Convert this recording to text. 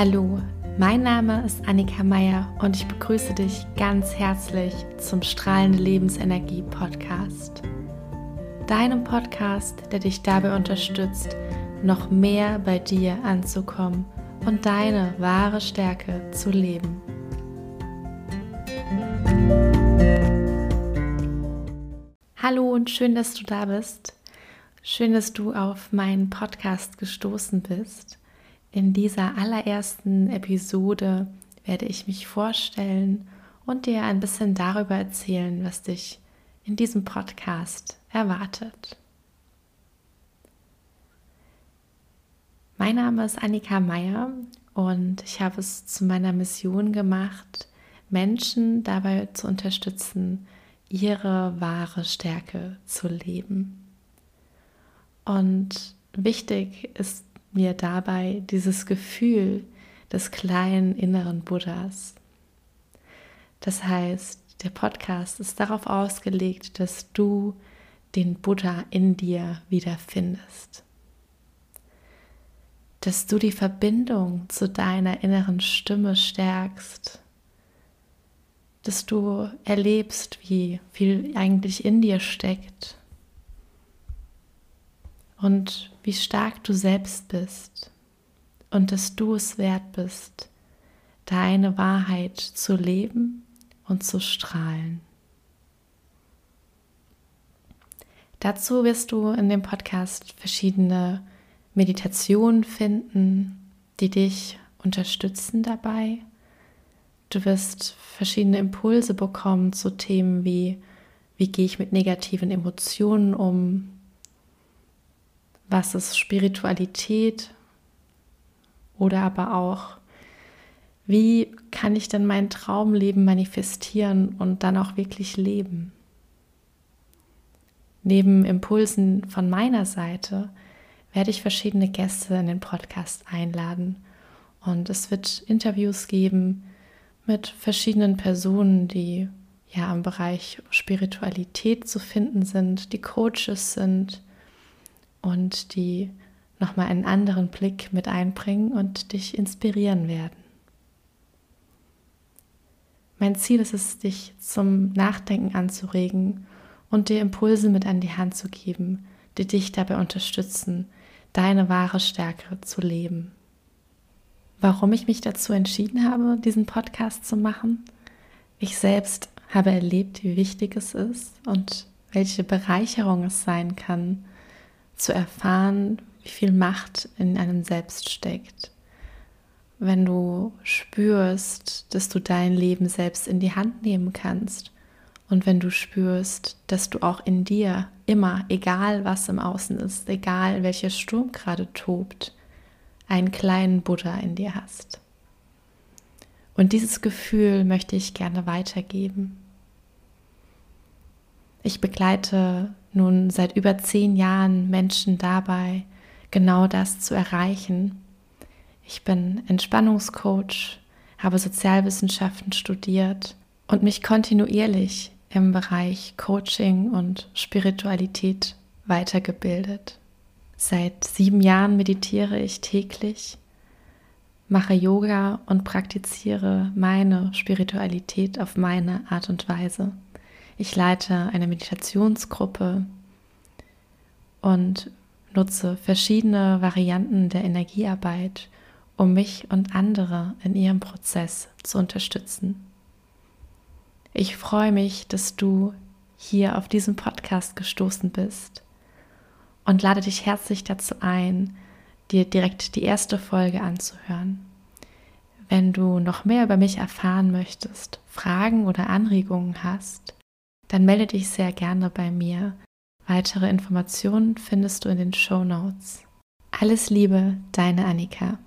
Hallo, mein Name ist Annika Meier und ich begrüße dich ganz herzlich zum Strahlende Lebensenergie Podcast. Deinem Podcast, der dich dabei unterstützt, noch mehr bei dir anzukommen und deine wahre Stärke zu leben. Hallo und schön, dass du da bist. Schön, dass du auf meinen Podcast gestoßen bist. In dieser allerersten Episode werde ich mich vorstellen und dir ein bisschen darüber erzählen, was dich in diesem Podcast erwartet. Mein Name ist Annika Meier und ich habe es zu meiner Mission gemacht, Menschen dabei zu unterstützen, ihre wahre Stärke zu leben. Und wichtig ist mir dabei dieses Gefühl des kleinen inneren Buddhas. Das heißt, der Podcast ist darauf ausgelegt, dass du den Buddha in dir wiederfindest. Dass du die Verbindung zu deiner inneren Stimme stärkst, dass du erlebst, wie viel eigentlich in dir steckt und wie stark du selbst bist und dass du es wert bist, deine Wahrheit zu leben und zu strahlen. Dazu wirst du in dem Podcast verschiedene Meditationen finden, die dich unterstützen dabei. Du wirst verschiedene Impulse bekommen zu Themen wie, wie gehe ich mit negativen Emotionen um? Was ist Spiritualität? Oder aber auch, wie kann ich denn mein Traumleben manifestieren und dann auch wirklich leben? Neben Impulsen von meiner Seite werde ich verschiedene Gäste in den Podcast einladen. Und es wird Interviews geben mit verschiedenen Personen, die ja im Bereich Spiritualität zu finden sind, die Coaches sind und die nochmal einen anderen Blick mit einbringen und dich inspirieren werden. Mein Ziel ist es, dich zum Nachdenken anzuregen und dir Impulse mit an die Hand zu geben, die dich dabei unterstützen, deine wahre Stärke zu leben. Warum ich mich dazu entschieden habe, diesen Podcast zu machen? Ich selbst habe erlebt, wie wichtig es ist und welche Bereicherung es sein kann, zu erfahren, wie viel Macht in einem selbst steckt. Wenn du spürst, dass du dein Leben selbst in die Hand nehmen kannst und wenn du spürst, dass du auch in dir immer, egal was im Außen ist, egal welcher Sturm gerade tobt, einen kleinen Buddha in dir hast. Und dieses Gefühl möchte ich gerne weitergeben. Ich begleite nun seit über zehn Jahren Menschen dabei, genau das zu erreichen. Ich bin Entspannungscoach, habe Sozialwissenschaften studiert und mich kontinuierlich im Bereich Coaching und Spiritualität weitergebildet. Seit sieben Jahren meditiere ich täglich, mache Yoga und praktiziere meine Spiritualität auf meine Art und Weise. Ich leite eine Meditationsgruppe und nutze verschiedene Varianten der Energiearbeit, um mich und andere in ihrem Prozess zu unterstützen. Ich freue mich, dass du hier auf diesen Podcast gestoßen bist und lade dich herzlich dazu ein, dir direkt die erste Folge anzuhören. Wenn du noch mehr über mich erfahren möchtest, Fragen oder Anregungen hast, dann melde dich sehr gerne bei mir. Weitere Informationen findest du in den Show Notes. Alles Liebe, deine Annika.